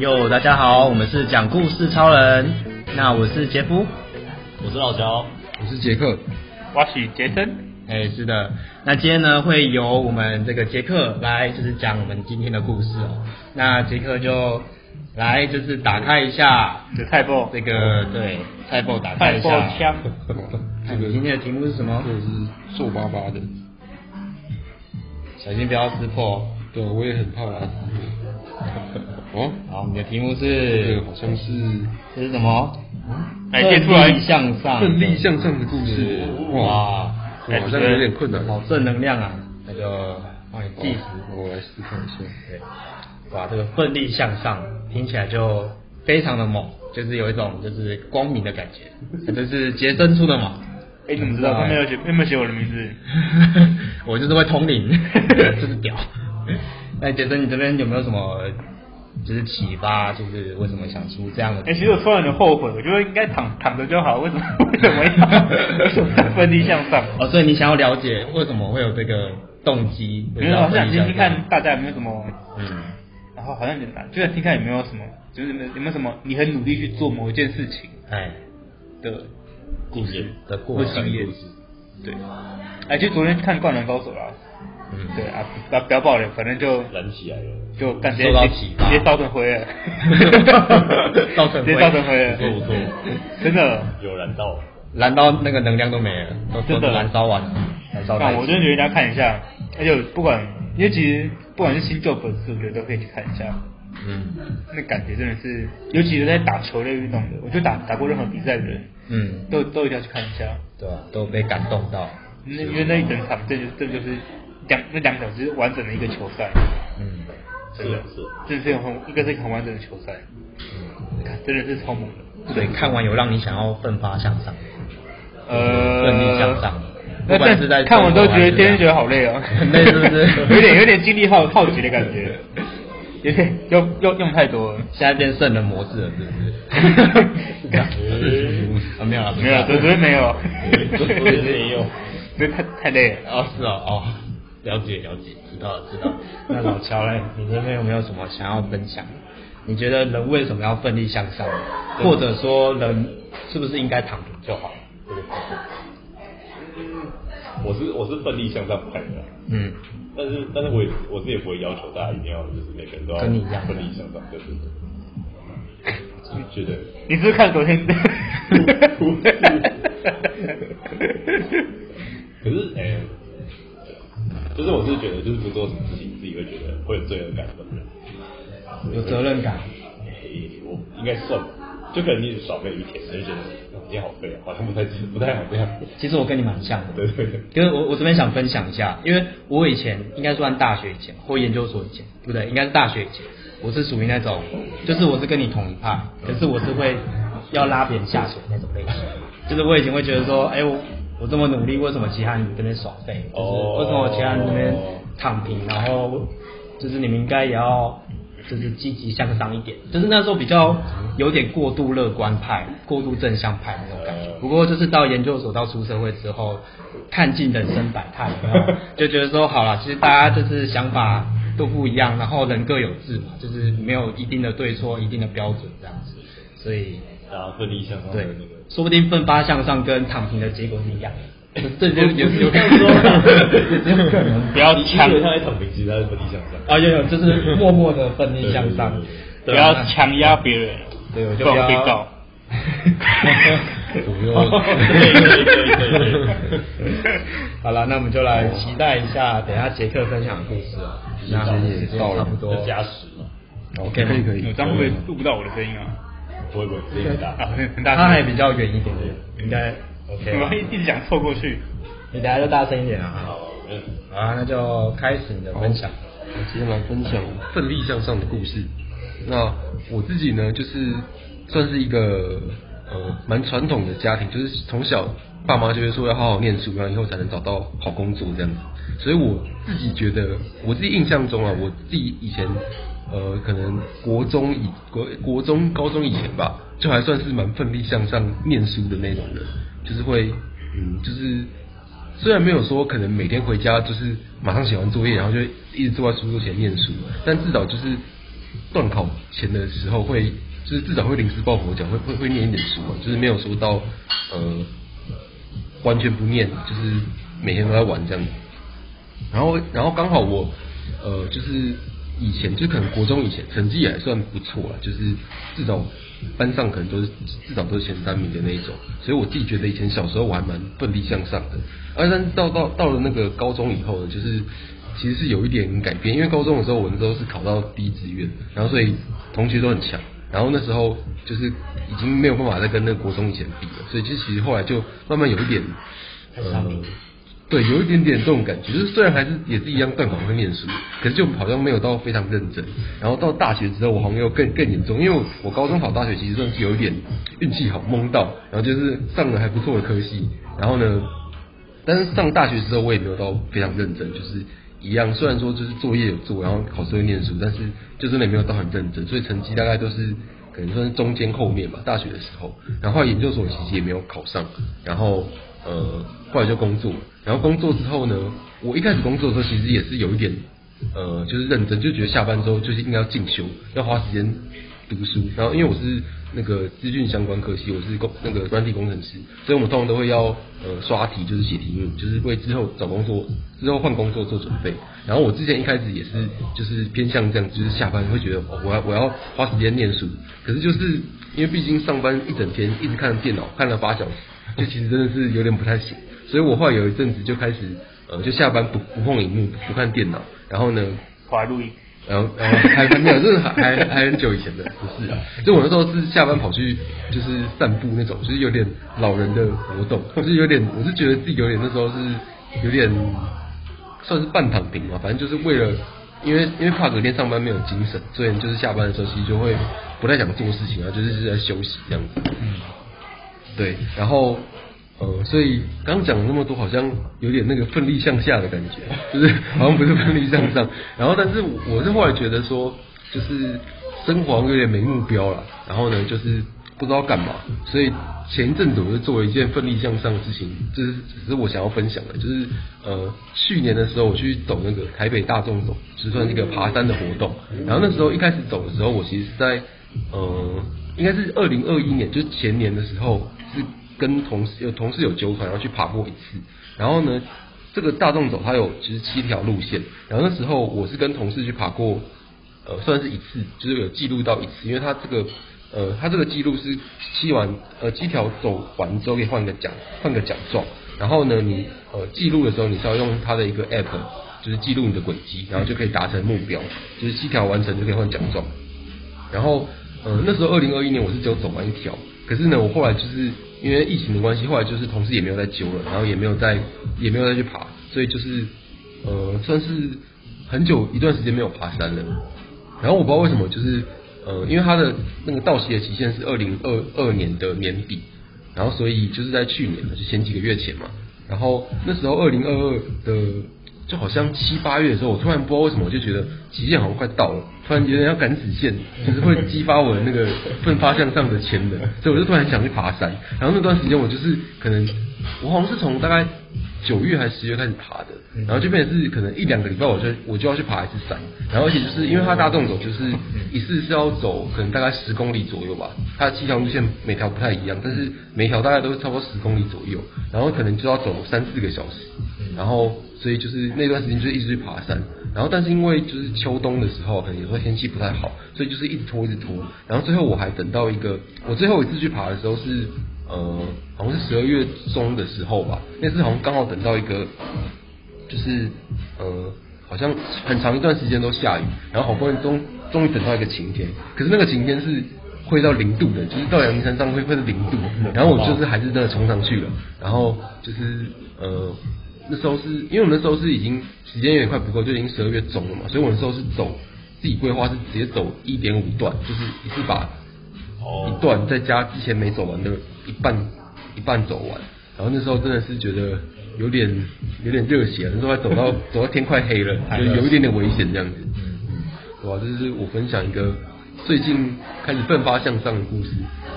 哟，大家好，我们是讲故事超人。那我是杰夫，我是老乔，我是杰克，我是杰森。哎，是的。那今天呢，会由我们这个杰克来，就是讲我们今天的故事哦。那杰克就来，就是打开一下这菜包，这个对，菜报打开一下。菜包枪。这个今天的题目是什么？这个是皱巴巴的，小心不要撕破。对，我也很怕它撕破。哦，好，你的题目是？这个好像是。这是什么？来，接出来。奋力向上。奋力向上的故事。哇。好像有点困难，好正能量啊！那就帮你计时，我来思考一下。对，哇，这个奋力向上听起来就非常的猛，就是有一种就是光明的感觉。这是杰森出的嘛？哎，你怎么知道？他没有写，有没有写我的名字？我就是会通灵，就是屌。那杰森，你这边有没有什么？就是启发，就是为什么想出这样的？哎、欸，其实我突然有点后悔，我觉得应该躺躺着就好，为什么为什么要为什么要奋力向上？哦，所以你想要了解为什么会有这个动机？没有，我想听听看大家有没有什么，嗯，然后好像很难，就想听看有没有什么，就是有没有没有什么你很努力去做某一件事情，哎，的故事。的过程，经验，对，哎，就昨天看《灌篮高手》啦。嗯，对啊，不要不要爆了，反正就燃起来了，就感觉受到启发，直接烧成灰了，烧成灰，直接烧成灰了，不错不错，真的。有燃到，燃到那个能量都没了，都真的。燃烧完了，燃烧。那我真的觉得大家看一下，而且不管，因为其实不管是新旧粉丝，我觉得都可以去看一下，嗯，那感觉真的是，尤其是在打球类运动的，我觉得打打过任何比赛的人，嗯，都都一定要去看一下，对啊？都被感动到，那因为那一整场，这就这就是。两那两小时完整的一个球赛，嗯，真的是，这是很一个是很完整的球赛，嗯，真的是超猛的。对看完有让你想要奋发向上，呃，奋力向上。不管是在看完都觉得今天觉得好累哦，很累是不是？有点有点精力耗耗竭的感觉，有点用用用太多了，现在变圣人模式了，是不是？啊，没有了，没有，昨天没有，昨天没有，这太太累了。哦，是哦，哦。了解了解，知道了知道了。那老乔嘞，你这边有没有什么想要分享？你觉得人为什么要奋力向上？或者说人是不是应该躺平就好？我是我是奋力向上派的。嗯。但是但是我也我自己也不会要求大家一定要就是每个人都要跟你一样奋力向上，对对对。你觉得？你是不是看昨天？可是哎。欸就是我是觉得，就是不做什么事情，自己会觉得会有罪恶感的人，有责任感。欸、我应该算，就可能你少废一天，就觉得今天好废啊，好像不太不太好这样。其实我跟你蛮像的，对对对。因为我我这边想分享一下，因为我以前应该算大学以前或研究所以前，不对，应该是大学以前，我是属于那种，就是我是跟你同一派，可是我是会要拉别人下水那种类型，就是我以前会觉得说，哎、欸、我。我这么努力，为什么其他人这边耍废？就是为什么其他人这边躺平？然后就是你们应该也要就是积极向上一点。就是那时候比较有点过度乐观派、过度正向派那种感觉。不过就是到研究所、到出社会之后，看尽人生百态，就觉得说好了，其实大家就是想法都不一样，然后人各有志嘛，就是没有一定的对错、一定的标准这样子。所以啊，奋力向上对。说不定奋发向上跟躺平的结果是一样的，这就有有这样说，有可能。不要强，他在躺平，其实他是奋力向上。啊，有有，就是默默的奋力向上，不要强压别人，对，我就不要被告。不用。好了，那我们就来期待一下，等下杰克分享的故事哦。那也差不多加时嘛。OK，可以可以。这样会不会录不到我的声音啊？不会不会，很大啊，很大，他还比较远一点点，应该 OK。我一直想凑过去，你等下就大声一点啊。好，啊，那就开始你的分享。我今天来分享奋力向上的故事。那我自己呢，就是算是一个呃蛮传统的家庭，就是从小爸妈就会说要好好念书，然后以后才能找到好工作这样子。所以我自己觉得，我自己印象中啊，我自己以前。呃，可能国中以国国中高中以前吧，就还算是蛮奋力向上念书的那种人，就是会，嗯，就是虽然没有说可能每天回家就是马上写完作业，然后就一直坐在书桌前念书，但至少就是段考前的时候会，就是至少会临时抱佛脚，会会会念一点书嘛，就是没有说到呃完全不念，就是每天都在玩这样子。然后然后刚好我呃就是。以前就可能国中以前成绩也还算不错啦，就是至少班上可能都是至少都是前三名的那一种，所以我自己觉得以前小时候我还蛮奋力向上的。而但到到到了那个高中以后呢，就是其实是有一点改变，因为高中的时候我们都是考到第一志愿，然后所以同学都很强，然后那时候就是已经没有办法再跟那个国中以前比了，所以就其实后来就慢慢有一点呃。对，有一点点这种感觉，就是虽然还是也是一样断考会念书，可是就好像没有到非常认真。然后到大学之后，我好像又更更严重，因为我高中考大学其实算是有一点运气好蒙到，然后就是上了还不错的科系。然后呢，但是上大学之后我也没有到非常认真，就是一样，虽然说就是作业有做，然后考试会念书，但是就真的没有到很认真，所以成绩大概都是可能算是中间后面吧。大学的时候，然后研究所其实也没有考上，然后。呃，后来就工作，然后工作之后呢，我一开始工作的时候其实也是有一点，呃，就是认真，就觉得下班之后就是应该要进修，要花时间读书。然后因为我是那个资讯相关科系，我是工那个专利工程师，所以我们通常都会要呃刷题，就是写题目，就是为之后找工作、之后换工作做准备。然后我之前一开始也是就是偏向这样，就是下班会觉得哦，我要我要花时间念书，可是就是因为毕竟上班一整天一直看电脑，看了八小时。就其实真的是有点不太行，所以我后来有一阵子就开始，呃，就下班不不碰荧幕，不看电脑，然后呢，滑录音，然后呃还还没有，这是还还还很久以前的，不是啊，就我那时候是下班跑去就是散步那种，就是有点老人的活动，就是有点，我是觉得自己有点那时候是有点算是半躺平嘛，反正就是为了，因为因为怕隔天上班没有精神，所以就是下班的时候其实就会不太想做事情啊，就是是在休息这样子。嗯对，然后呃，所以刚讲那么多，好像有点那个奋力向下的感觉，就是好像不是奋力向上。然后，但是我是后来觉得说，就是生活有点没目标了，然后呢，就是不知道干嘛。所以前一阵子我就做了一件奋力向上的事情，就是只是我想要分享的，就是呃，去年的时候我去走那个台北大众走，就算一个爬山的活动。然后那时候一开始走的时候，我其实是在呃。应该是二零二一年，就是前年的时候，跟同事有同事有揪团，然后去爬过一次。然后呢，这个大众走它有其实七条路线，然后那时候我是跟同事去爬过，呃，算是一次，就是有记录到一次，因为它这个呃，它这个记录是七完呃七条走完之后可以换一个奖换个奖状。然后呢，你呃记录的时候，你是要用它的一个 app，就是记录你的轨迹，然后就可以达成目标，就是七条完成就可以换奖状。然后。呃，那时候二零二一年我是只有走完一条，可是呢，我后来就是因为疫情的关系，后来就是同事也没有再揪了，然后也没有再也没有再去爬，所以就是呃，算是很久一段时间没有爬山了。然后我不知道为什么，就是呃，因为它的那个到期的期限是二零二二年的年底，然后所以就是在去年，就前几个月前嘛，然后那时候二零二二的。就好像七八月的时候，我突然不知道为什么，我就觉得极限好像快到了，突然觉得要赶死线，就是会激发我的那个奋发向上的潜能，所以我就突然想去爬山。然后那段时间我就是可能，我好像是从大概九月还是十月开始爬的，然后就变成是可能一两个礼拜我就我就要去爬一次山。然后而且就是因为它大纵走，就是一次是要走可能大概十公里左右吧，它七条路线每条不太一样，但是每条大概都是差不多十公里左右，然后可能就要走三四个小时，然后。所以就是那段时间就一直去爬山，然后但是因为就是秋冬的时候，可能有时候天气不太好，所以就是一直拖一直拖，然后最后我还等到一个，我最后一次去爬的时候是呃好像是十二月中的时候吧，那次好像刚好等到一个就是呃好像很长一段时间都下雨，然后好不容易终终于等到一个晴天，可是那个晴天是会到零度的，就是到阳明山上会会是零度，然后我就是还是真的冲上去了，然后就是呃。那时候是因为我们那时候是已经时间有点快不够，就已经十二月中了嘛，所以我那时候是走自己规划是直接走一点五段，就是一次把一段再加之前没走完的一半一半走完。然后那时候真的是觉得有点有点热血，那时候还走到 走到天快黑了，就有一点点危险这样子。嗯嗯，对吧？这是我分享一个最近开始奋发向上的故事。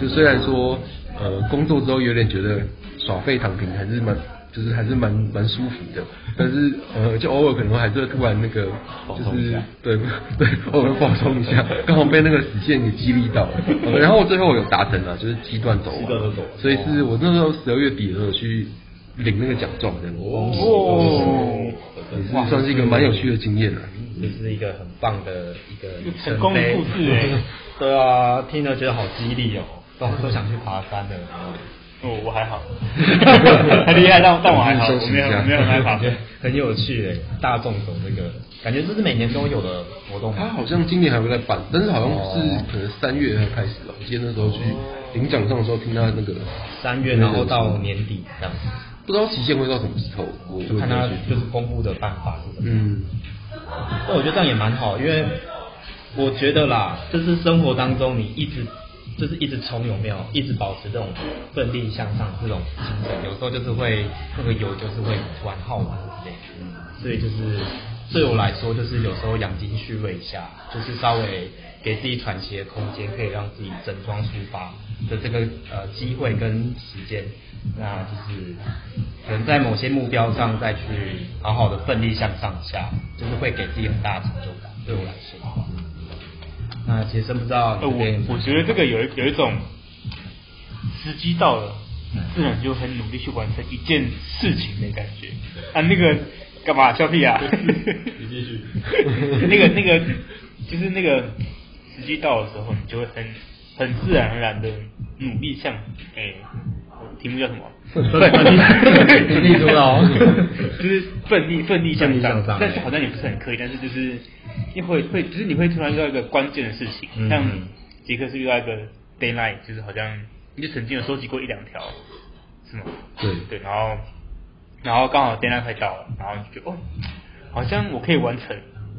就虽然说呃工作之后有点觉得耍废躺平还是蛮。就是还是蛮蛮舒服的，但是呃，就偶尔可能还是会突然那个，就是对对，偶尔放松一下，刚好被那个死线给激励到了。然后我最后有达成了，就是七段走完，所以是我那时候十二月底的时候去领那个奖状这样。哦，也是算是一个蛮有趣的经验了，这是一个很棒的一个成功的故事哎。对啊，听了觉得好激励哦，都都想去爬山了。哦，我还好，很厉害，但但我还好，我没有没有害怕，很有趣诶，大众走这个，感觉这是每年都有的活动。他好像今年还会再办，但是好像是可能三月才开始吧。我记得那时候去领奖上的时候，听他那个三月，然后到年底这样子，不知道期限会到什么时候，我就看他就是公布的办法是什么。嗯，那我觉得这样也蛮好，因为我觉得啦，就是生活当中你一直。就是一直冲有没有？一直保持这种奋力向上这种精神，有时候就是会那个油就是会突然耗完之类嗯。所以就是对我来说，就是有时候养精蓄锐一下，就是稍微给自己喘息的空间，可以让自己整装出发的这个呃机会跟时间，那就是可能在某些目标上再去好好的奋力向上下，就是会给自己很大的成就感。对我来说。那其实不知道。呃，我我觉得这个有一有一种时机到了，自然就很努力去完成一件事情的感觉。啊，那个干嘛笑屁啊？你继续。那个那个就是那个时机到的时候，你就会很很自然而然的努力向哎，题目叫什么？奋力 就是奋力奋力向上，但是好像也不是很刻意，但是就是。你会会，就是你会突然遇到一个关键的事情，嗯、像杰克是遇到一个 deadline，就是好像你就曾经有收集过一两条，是吗？对对，然后然后刚好 d a y l i g h t 快到了，然后你就觉得哦，好像我可以完成，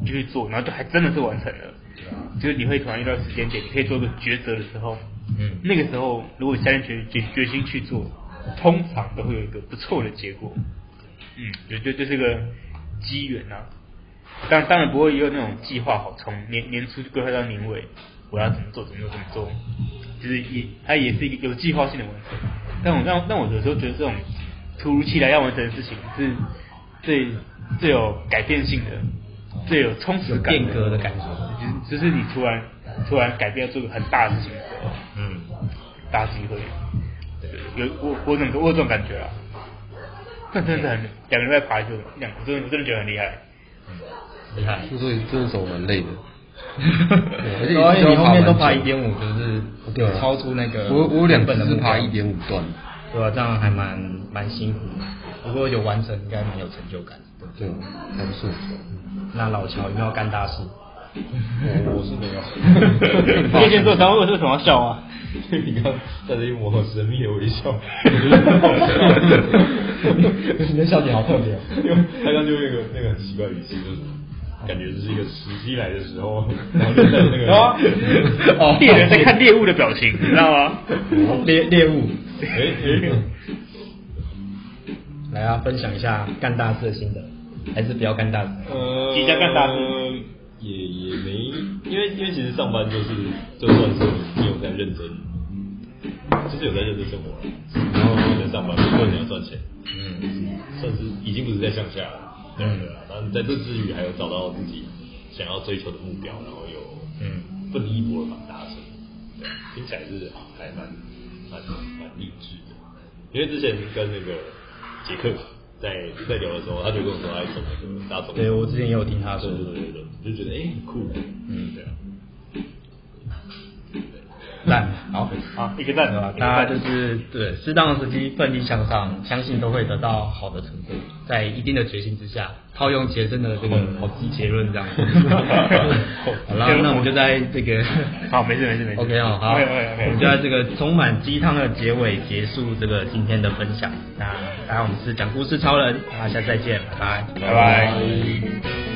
你就去做，然后就还真的是完成了。就是你会突然遇到时间点，你可以做个抉择的时候，嗯，那个时候如果下定决决决心去做，通常都会有一个不错的结果。嗯，就就就是个机缘呐。当当然不会有那种计划好，从年年初就规划到年尾，我要怎么做怎么做怎么做，就是也它也是一个有计划性的完成。但我但但我有时候觉得这种突如其来要完成的事情是最最有改变性的，最有充实感的变革的感觉。就是就是你突然突然改变要做个很大的事情的时候，嗯，大机会，对，有我我怎么我有这种感觉啊？那真的是很两个人在爬就两，我真的我真的觉得很厉害。厉害，所以这手蛮累的。而且 你后面都爬一点五，就是超出那个。我我有两本是爬一点五段，对吧？这样还蛮蛮辛苦的，不过有完成应该蛮有成就感的。对，还不错。那老乔有没有干大事？我是没有。叶建做常为什么要笑啊？你刚带着一抹神秘的微笑。你的笑点好特别，因为他刚就那个那个很奇怪语气，就是感觉这是一个时机来的时候，然后就在那个哦，猎人在看猎物的表情，你知道吗？猎猎物，哎 来啊，分享一下干大事的心得，还是不要干大事？呃，即将干大事，也也没，因为因为其实上班就是就算是你有在认真，就是有在认真生活，然后在上班，不过你要赚钱。嗯，算是已经不是在向下了，对啊对啊，然后在这之余还有找到自己想要追求的目标，然后有嗯奋力一搏的把它达成，对，听起来是还蛮蛮蛮励志的。因为之前跟那个杰克在在聊的时候，他就跟我说他送那个大总，对我之前也有听他说，对对对，就觉得哎很酷，嗯对啊。赞，好，好，一个赞的话，大家就是对适当的时机奋力向上，相信都会得到好的成果，在一定的决心之下，套用杰森的这个好鸡结论这样。子。好了，那我们就在这个，好，没事没事没事，OK 哦，好，我们就在这个充满鸡汤的结尾结束这个今天的分享。那当然我们是讲故事超人，那下次再见，拜拜，拜拜。